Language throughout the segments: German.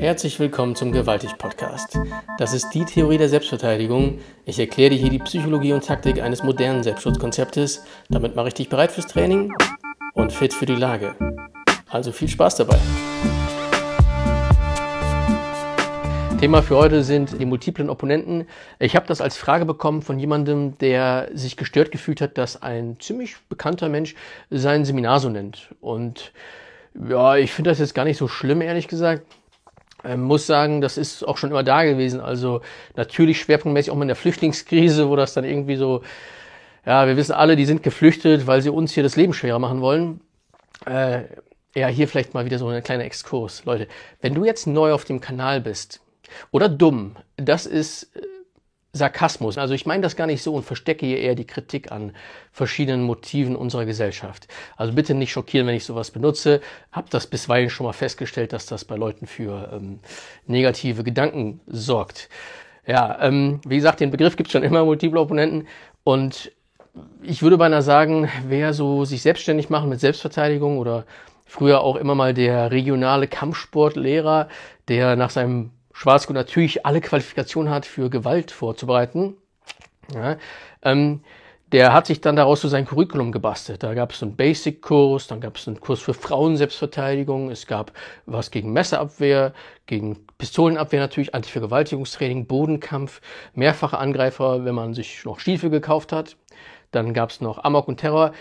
Herzlich willkommen zum Gewaltig Podcast. Das ist die Theorie der Selbstverteidigung. Ich erkläre dir hier die Psychologie und Taktik eines modernen Selbstschutzkonzeptes. Damit mache ich dich bereit fürs Training und fit für die Lage. Also viel Spaß dabei. Thema für heute sind die multiplen Opponenten. Ich habe das als Frage bekommen von jemandem, der sich gestört gefühlt hat, dass ein ziemlich bekannter Mensch sein Seminar so nennt. Und ja, ich finde das jetzt gar nicht so schlimm, ehrlich gesagt. Ähm, muss sagen, das ist auch schon immer da gewesen. Also natürlich schwerpunktmäßig auch mal in der Flüchtlingskrise, wo das dann irgendwie so, ja, wir wissen alle, die sind geflüchtet, weil sie uns hier das Leben schwerer machen wollen. Äh, ja, hier vielleicht mal wieder so ein kleiner Exkurs. Leute, wenn du jetzt neu auf dem Kanal bist, oder dumm, das ist äh, Sarkasmus. Also ich meine das gar nicht so und verstecke hier eher die Kritik an verschiedenen Motiven unserer Gesellschaft. Also bitte nicht schockieren, wenn ich sowas benutze. Hab das bisweilen schon mal festgestellt, dass das bei Leuten für ähm, negative Gedanken sorgt. Ja, ähm, wie gesagt, den Begriff gibt es schon immer, multiple Opponenten. Und ich würde beinahe sagen, wer so sich selbstständig machen mit Selbstverteidigung oder früher auch immer mal der regionale Kampfsportlehrer, der nach seinem Schwarzgurt natürlich alle Qualifikationen hat, für Gewalt vorzubereiten. Ja, ähm, der hat sich dann daraus so sein Curriculum gebastelt. Da gab es einen Basic-Kurs, dann gab es einen Kurs für Frauenselbstverteidigung, es gab was gegen Messerabwehr, gegen Pistolenabwehr natürlich, Antivergewaltigungstraining, Bodenkampf, mehrfache Angreifer, wenn man sich noch Stiefel gekauft hat. Dann gab es noch Amok und Terror.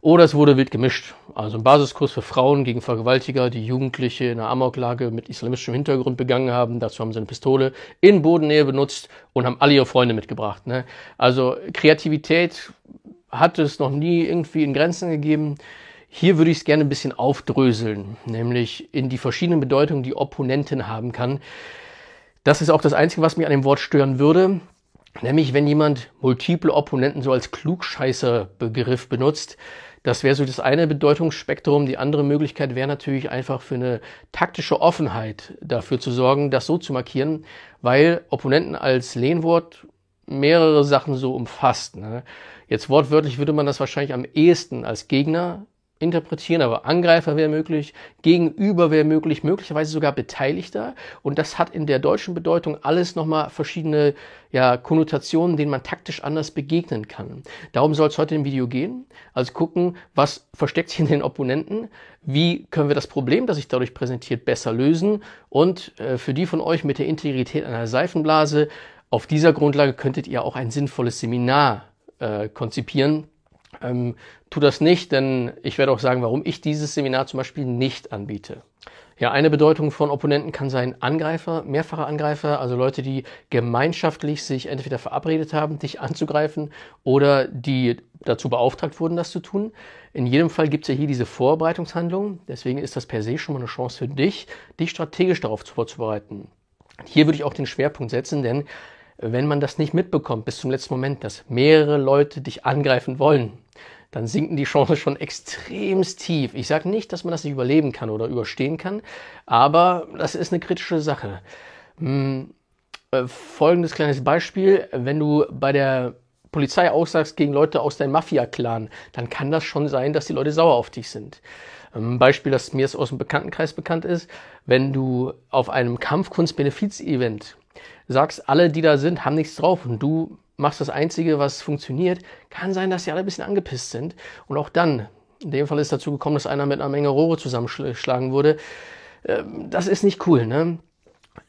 Oder es wurde wild gemischt. Also ein Basiskurs für Frauen gegen Vergewaltiger, die Jugendliche in einer Amoklage mit islamischem Hintergrund begangen haben. Dazu haben sie eine Pistole in Bodennähe benutzt und haben alle ihre Freunde mitgebracht. Ne? Also Kreativität hat es noch nie irgendwie in Grenzen gegeben. Hier würde ich es gerne ein bisschen aufdröseln, nämlich in die verschiedenen Bedeutungen, die Opponenten haben kann. Das ist auch das Einzige, was mich an dem Wort stören würde. Nämlich, wenn jemand multiple Opponenten so als Klugscheißer-Begriff benutzt, das wäre so das eine Bedeutungsspektrum. Die andere Möglichkeit wäre natürlich einfach für eine taktische Offenheit dafür zu sorgen, das so zu markieren, weil Opponenten als Lehnwort mehrere Sachen so umfasst. Ne? Jetzt wortwörtlich würde man das wahrscheinlich am ehesten als Gegner interpretieren, aber Angreifer wäre möglich, Gegenüber wäre möglich, möglicherweise sogar Beteiligter. Und das hat in der deutschen Bedeutung alles nochmal verschiedene ja, Konnotationen, denen man taktisch anders begegnen kann. Darum soll es heute im Video gehen. Also gucken, was versteckt sich in den Opponenten, wie können wir das Problem, das sich dadurch präsentiert, besser lösen. Und äh, für die von euch mit der Integrität einer Seifenblase, auf dieser Grundlage könntet ihr auch ein sinnvolles Seminar äh, konzipieren ähm, tu das nicht, denn ich werde auch sagen, warum ich dieses Seminar zum Beispiel nicht anbiete. Ja, eine Bedeutung von Opponenten kann sein Angreifer, mehrfache Angreifer, also Leute, die gemeinschaftlich sich entweder verabredet haben, dich anzugreifen oder die dazu beauftragt wurden, das zu tun. In jedem Fall gibt es ja hier diese Vorbereitungshandlung, deswegen ist das per se schon mal eine Chance für dich, dich strategisch darauf vorzubereiten. Hier würde ich auch den Schwerpunkt setzen, denn wenn man das nicht mitbekommt bis zum letzten Moment, dass mehrere Leute dich angreifen wollen, dann sinken die Chancen schon extremst tief. Ich sage nicht, dass man das nicht überleben kann oder überstehen kann, aber das ist eine kritische Sache. Hm, äh, folgendes kleines Beispiel, wenn du bei der Polizei aussagst gegen Leute aus deinem Mafia-Clan, dann kann das schon sein, dass die Leute sauer auf dich sind. Ein Beispiel, das mir aus dem Bekanntenkreis bekannt ist, wenn du auf einem Kampfkunst-Benefiz-Event sagst, alle, die da sind, haben nichts drauf und du machst das Einzige, was funktioniert, kann sein, dass sie alle ein bisschen angepisst sind. Und auch dann, in dem Fall ist dazu gekommen, dass einer mit einer Menge Rohre zusammenschlagen wurde. Ähm, das ist nicht cool, ne?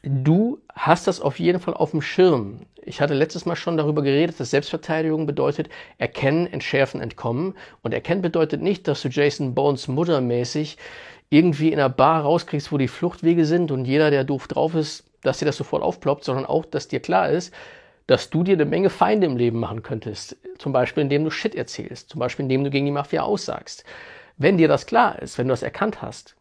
Du hast das auf jeden Fall auf dem Schirm. Ich hatte letztes Mal schon darüber geredet, dass Selbstverteidigung bedeutet erkennen, entschärfen, entkommen. Und erkennen bedeutet nicht, dass du Jason Bones muttermäßig irgendwie in einer Bar rauskriegst, wo die Fluchtwege sind und jeder, der doof drauf ist, dass dir das sofort aufploppt, sondern auch, dass dir klar ist, dass du dir eine Menge Feinde im Leben machen könntest. Zum Beispiel, indem du Shit erzählst. Zum Beispiel, indem du gegen die Mafia aussagst. Wenn dir das klar ist, wenn du das erkannt hast,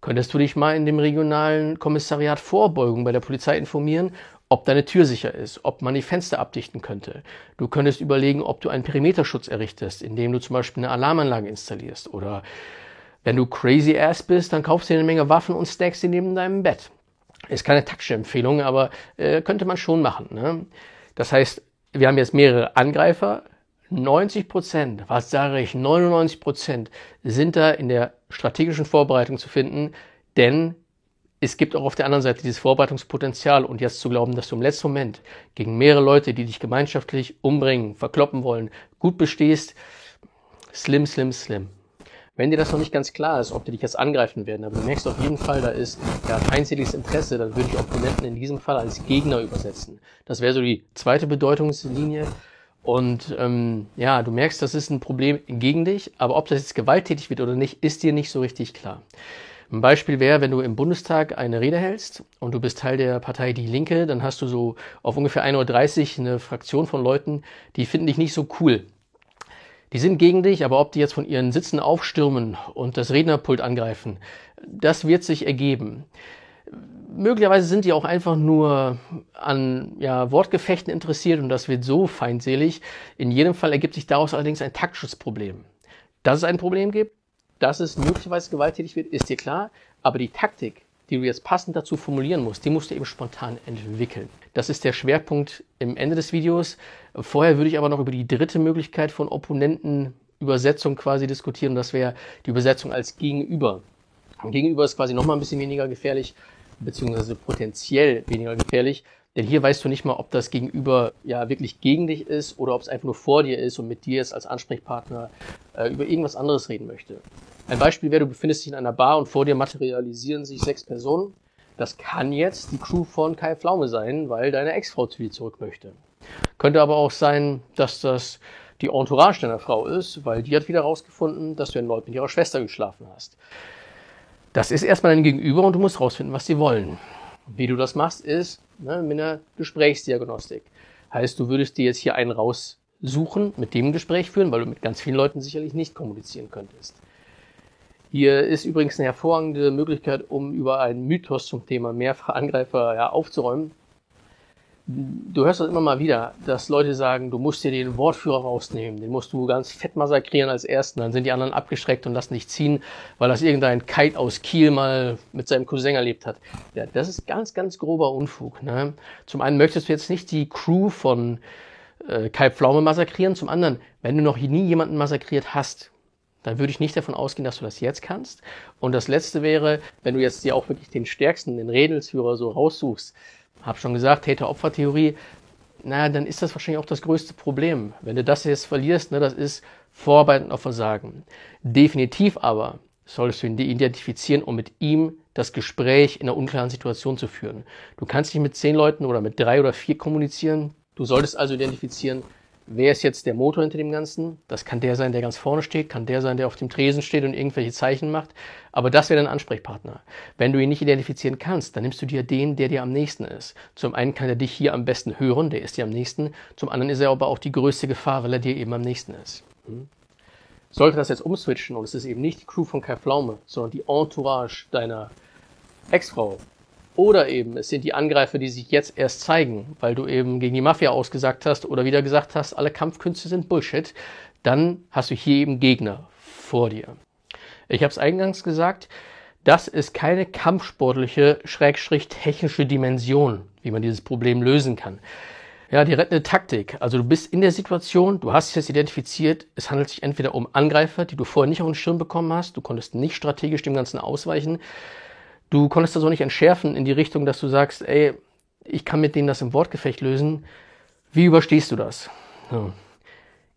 könntest du dich mal in dem regionalen Kommissariat Vorbeugung bei der Polizei informieren, ob deine Tür sicher ist, ob man die Fenster abdichten könnte. Du könntest überlegen, ob du einen Perimeterschutz errichtest, indem du zum Beispiel eine Alarmanlage installierst. Oder wenn du crazy ass bist, dann kaufst du dir eine Menge Waffen und stackst sie neben deinem Bett. Ist keine taktische Empfehlung, aber äh, könnte man schon machen. Ne? Das heißt, wir haben jetzt mehrere Angreifer. 90 Prozent, was sage ich, 99 Prozent sind da in der strategischen Vorbereitung zu finden, denn es gibt auch auf der anderen Seite dieses Vorbereitungspotenzial und jetzt zu glauben, dass du im letzten Moment gegen mehrere Leute, die dich gemeinschaftlich umbringen, verkloppen wollen, gut bestehst, slim, slim, slim. Wenn dir das noch nicht ganz klar ist, ob die dich jetzt angreifen werden, aber du merkst auf jeden Fall, da ist ja feindseliges Interesse, dann würde ich Opponenten in diesem Fall als Gegner übersetzen. Das wäre so die zweite Bedeutungslinie. Und ähm, ja, du merkst, das ist ein Problem gegen dich, aber ob das jetzt gewalttätig wird oder nicht, ist dir nicht so richtig klar. Ein Beispiel wäre, wenn du im Bundestag eine Rede hältst und du bist Teil der Partei Die Linke, dann hast du so auf ungefähr 1.30 Uhr eine Fraktion von Leuten, die finden dich nicht so cool. Die sind gegen dich, aber ob die jetzt von ihren Sitzen aufstürmen und das Rednerpult angreifen, das wird sich ergeben. Möglicherweise sind die auch einfach nur an ja, Wortgefechten interessiert und das wird so feindselig. In jedem Fall ergibt sich daraus allerdings ein taktisches Problem. Dass es ein Problem gibt, dass es möglicherweise gewalttätig wird, ist dir klar. Aber die Taktik, die du jetzt passend dazu formulieren musst, die musst du eben spontan entwickeln. Das ist der Schwerpunkt im Ende des Videos. Vorher würde ich aber noch über die dritte Möglichkeit von Opponentenübersetzung quasi diskutieren. Das wäre die Übersetzung als Gegenüber. Gegenüber ist quasi nochmal ein bisschen weniger gefährlich, beziehungsweise potenziell weniger gefährlich. Denn hier weißt du nicht mal, ob das Gegenüber ja wirklich gegen dich ist oder ob es einfach nur vor dir ist und mit dir jetzt als Ansprechpartner äh, über irgendwas anderes reden möchte. Ein Beispiel wäre, du befindest dich in einer Bar und vor dir materialisieren sich sechs Personen. Das kann jetzt die Crew von Kai Pflaume sein, weil deine Ex-Frau zu dir zurück möchte. Könnte aber auch sein, dass das die Entourage deiner Frau ist, weil die hat wieder herausgefunden, dass du erneut mit ihrer Schwester geschlafen hast. Das ist erstmal dein Gegenüber und du musst herausfinden, was sie wollen. Wie du das machst, ist ne, mit einer Gesprächsdiagnostik. Heißt, du würdest dir jetzt hier einen raussuchen, mit dem Gespräch führen, weil du mit ganz vielen Leuten sicherlich nicht kommunizieren könntest. Hier ist übrigens eine hervorragende Möglichkeit, um über einen Mythos zum Thema Mehrfachangreifer ja, aufzuräumen du hörst das immer mal wieder, dass Leute sagen, du musst dir den Wortführer rausnehmen, den musst du ganz fett massakrieren als ersten, dann sind die anderen abgeschreckt und lassen dich ziehen, weil das irgendein Kite aus Kiel mal mit seinem Cousin erlebt hat. Ja, das ist ganz, ganz grober Unfug. Ne? Zum einen möchtest du jetzt nicht die Crew von äh, Kai Pflaume massakrieren, zum anderen, wenn du noch nie jemanden massakriert hast, dann würde ich nicht davon ausgehen, dass du das jetzt kannst. Und das letzte wäre, wenn du jetzt dir auch wirklich den stärksten, den Redelsführer so raussuchst, hab schon gesagt, Täter-Opfer-Theorie, na, dann ist das wahrscheinlich auch das größte Problem. Wenn du das jetzt verlierst, ne, das ist Vorarbeiten auf Versagen. Definitiv aber solltest du ihn identifizieren, um mit ihm das Gespräch in einer unklaren Situation zu führen. Du kannst nicht mit zehn Leuten oder mit drei oder vier kommunizieren. Du solltest also identifizieren, Wer ist jetzt der Motor hinter dem Ganzen? Das kann der sein, der ganz vorne steht, kann der sein, der auf dem Tresen steht und irgendwelche Zeichen macht. Aber das wäre dein Ansprechpartner. Wenn du ihn nicht identifizieren kannst, dann nimmst du dir den, der dir am nächsten ist. Zum einen kann er dich hier am besten hören, der ist dir am nächsten. Zum anderen ist er aber auch die größte Gefahr, weil er dir eben am nächsten ist. Hm? Sollte das jetzt umswitchen und es ist eben nicht die Crew von Kai Pflaume, sondern die Entourage deiner Ex-Frau oder eben, es sind die Angreifer, die sich jetzt erst zeigen, weil du eben gegen die Mafia ausgesagt hast oder wieder gesagt hast, alle Kampfkünste sind Bullshit. Dann hast du hier eben Gegner vor dir. Ich habe es eingangs gesagt, das ist keine kampfsportliche, schrägstrich technische Dimension, wie man dieses Problem lösen kann. Ja, die rettende Taktik. Also du bist in der Situation, du hast es jetzt identifiziert, es handelt sich entweder um Angreifer, die du vorher nicht auf den Schirm bekommen hast, du konntest nicht strategisch dem Ganzen ausweichen, Du konntest das auch nicht entschärfen in die Richtung, dass du sagst, ey, ich kann mit denen das im Wortgefecht lösen. Wie überstehst du das? Ja.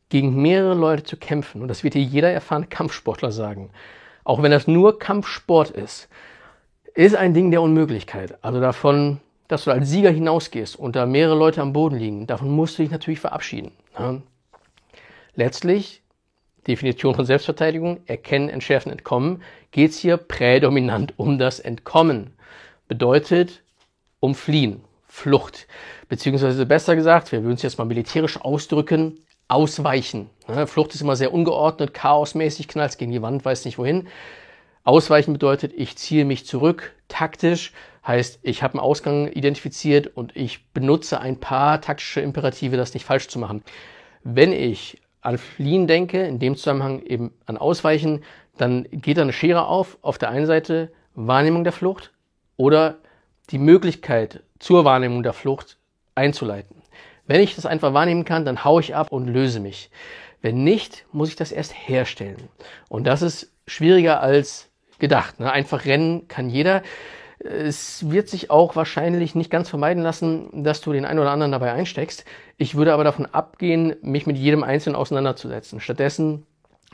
Gegen mehrere Leute zu kämpfen, und das wird dir jeder erfahrene Kampfsportler sagen, auch wenn das nur Kampfsport ist, ist ein Ding der Unmöglichkeit. Also davon, dass du als Sieger hinausgehst und da mehrere Leute am Boden liegen, davon musst du dich natürlich verabschieden. Ja. Letztlich Definition von Selbstverteidigung, erkennen, entschärfen, entkommen, geht es hier prädominant um das Entkommen. Bedeutet um Fliehen, Flucht. Beziehungsweise besser gesagt, wir würden es jetzt mal militärisch ausdrücken, ausweichen. Flucht ist immer sehr ungeordnet, chaosmäßig, knallt gegen die Wand, weiß nicht wohin. Ausweichen bedeutet, ich ziehe mich zurück, taktisch, heißt, ich habe einen Ausgang identifiziert und ich benutze ein paar taktische Imperative, das nicht falsch zu machen. Wenn ich an Fliehen denke, in dem Zusammenhang eben an Ausweichen, dann geht da eine Schere auf. Auf der einen Seite Wahrnehmung der Flucht oder die Möglichkeit zur Wahrnehmung der Flucht einzuleiten. Wenn ich das einfach wahrnehmen kann, dann haue ich ab und löse mich. Wenn nicht, muss ich das erst herstellen. Und das ist schwieriger als gedacht. Ne? Einfach rennen kann jeder. Es wird sich auch wahrscheinlich nicht ganz vermeiden lassen, dass du den einen oder anderen dabei einsteckst. Ich würde aber davon abgehen, mich mit jedem Einzelnen auseinanderzusetzen. Stattdessen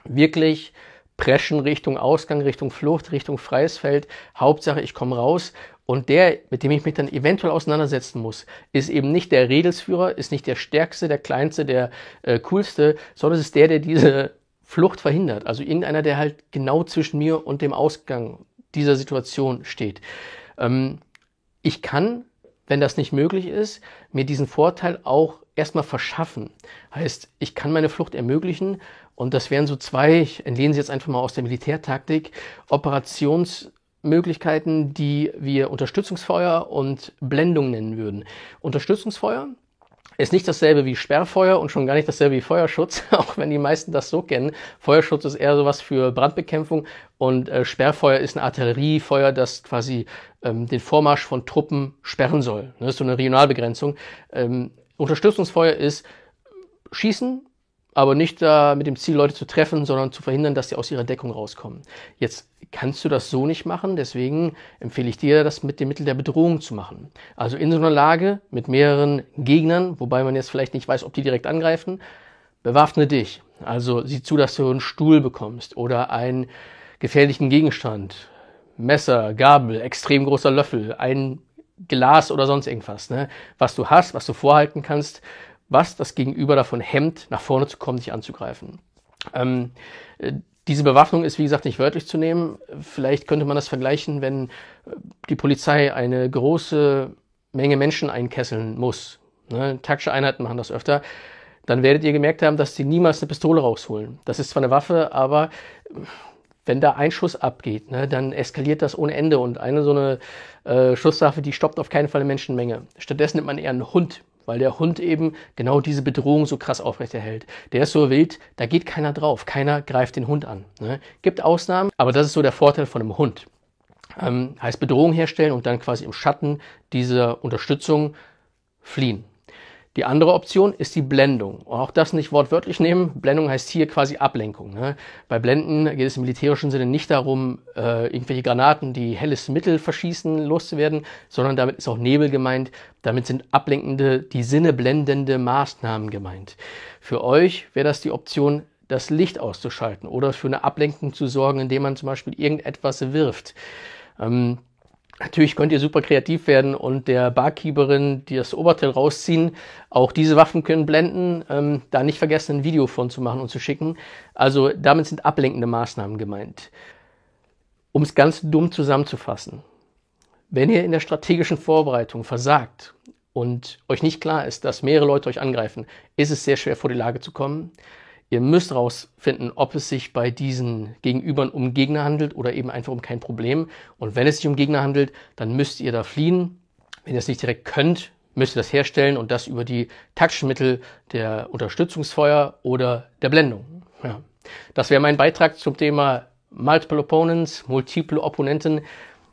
wirklich preschen Richtung Ausgang, Richtung Flucht, Richtung freies Feld. Hauptsache, ich komme raus. Und der, mit dem ich mich dann eventuell auseinandersetzen muss, ist eben nicht der Redelsführer, ist nicht der stärkste, der kleinste, der äh, coolste, sondern es ist der, der diese Flucht verhindert. Also irgendeiner, der halt genau zwischen mir und dem Ausgang dieser Situation steht. Ähm, ich kann, wenn das nicht möglich ist, mir diesen Vorteil auch erstmal verschaffen. Heißt, ich kann meine Flucht ermöglichen und das wären so zwei, ich entlehne sie jetzt einfach mal aus der Militärtaktik, Operationsmöglichkeiten, die wir Unterstützungsfeuer und Blendung nennen würden. Unterstützungsfeuer ist nicht dasselbe wie Sperrfeuer und schon gar nicht dasselbe wie Feuerschutz, auch wenn die meisten das so kennen. Feuerschutz ist eher sowas für Brandbekämpfung und äh, Sperrfeuer ist ein Artilleriefeuer, das quasi ähm, den Vormarsch von Truppen sperren soll. Das ist so eine Regionalbegrenzung. Ähm, Unterstützungsfeuer ist Schießen, aber nicht da mit dem Ziel, Leute zu treffen, sondern zu verhindern, dass sie aus ihrer Deckung rauskommen. Jetzt kannst du das so nicht machen, deswegen empfehle ich dir, das mit dem Mittel der Bedrohung zu machen. Also in so einer Lage mit mehreren Gegnern, wobei man jetzt vielleicht nicht weiß, ob die direkt angreifen, bewaffne dich. Also sieh zu, dass du einen Stuhl bekommst oder einen gefährlichen Gegenstand, Messer, Gabel, extrem großer Löffel, ein Glas oder sonst irgendwas, ne? was du hast, was du vorhalten kannst, was das Gegenüber davon hemmt, nach vorne zu kommen, dich anzugreifen. Ähm, äh, diese Bewaffnung ist, wie gesagt, nicht wörtlich zu nehmen. Vielleicht könnte man das vergleichen, wenn äh, die Polizei eine große Menge Menschen einkesseln muss. Ne? Taktische Einheiten machen das öfter. Dann werdet ihr gemerkt haben, dass sie niemals eine Pistole rausholen. Das ist zwar eine Waffe, aber wenn da ein Schuss abgeht, ne, dann eskaliert das ohne Ende und eine so eine äh, Schusswaffe, die stoppt auf keinen Fall eine Menschenmenge. Stattdessen nimmt man eher einen Hund weil der Hund eben genau diese Bedrohung so krass aufrechterhält. Der ist so wild, da geht keiner drauf, keiner greift den Hund an. Ne? Gibt Ausnahmen, aber das ist so der Vorteil von einem Hund. Ähm, heißt Bedrohung herstellen und dann quasi im Schatten dieser Unterstützung fliehen. Die andere Option ist die Blendung. auch das nicht wortwörtlich nehmen. Blendung heißt hier quasi Ablenkung. Ne? Bei Blenden geht es im militärischen Sinne nicht darum, äh, irgendwelche Granaten, die helles Mittel verschießen, loszuwerden, sondern damit ist auch Nebel gemeint. Damit sind ablenkende, die Sinne blendende Maßnahmen gemeint. Für euch wäre das die Option, das Licht auszuschalten oder für eine Ablenkung zu sorgen, indem man zum Beispiel irgendetwas wirft. Ähm, Natürlich könnt ihr super kreativ werden und der Barkeeperin die das Oberteil rausziehen. Auch diese Waffen können blenden. Ähm, da nicht vergessen, ein Video von zu machen und zu schicken. Also damit sind ablenkende Maßnahmen gemeint. Um es ganz dumm zusammenzufassen. Wenn ihr in der strategischen Vorbereitung versagt und euch nicht klar ist, dass mehrere Leute euch angreifen, ist es sehr schwer vor die Lage zu kommen. Ihr müsst herausfinden, ob es sich bei diesen Gegenübern um Gegner handelt oder eben einfach um kein Problem. Und wenn es sich um Gegner handelt, dann müsst ihr da fliehen. Wenn ihr es nicht direkt könnt, müsst ihr das herstellen und das über die taktischen Mittel der Unterstützungsfeuer oder der Blendung. Ja. Das wäre mein Beitrag zum Thema Multiple Opponents, multiple Opponenten.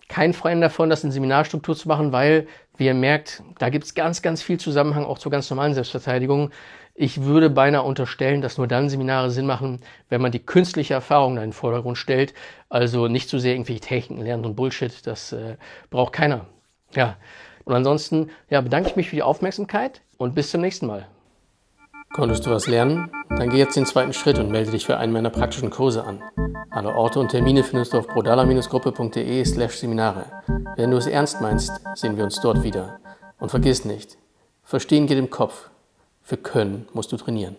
Kein Freund davon, das in Seminarstruktur zu machen, weil, wie ihr merkt, da gibt es ganz, ganz viel Zusammenhang auch zur ganz normalen Selbstverteidigung. Ich würde beinahe unterstellen, dass nur dann Seminare Sinn machen, wenn man die künstliche Erfahrung in den Vordergrund stellt. Also nicht zu sehr irgendwelche Techniken lernen und Bullshit. Das äh, braucht keiner. Ja. Und ansonsten ja, bedanke ich mich für die Aufmerksamkeit und bis zum nächsten Mal. Konntest du was lernen? Dann geh jetzt den zweiten Schritt und melde dich für einen meiner praktischen Kurse an. Alle Orte und Termine findest du auf brodala-gruppe.de slash Seminare. Wenn du es ernst meinst, sehen wir uns dort wieder. Und vergiss nicht, verstehen geht im Kopf. Für Können musst du trainieren.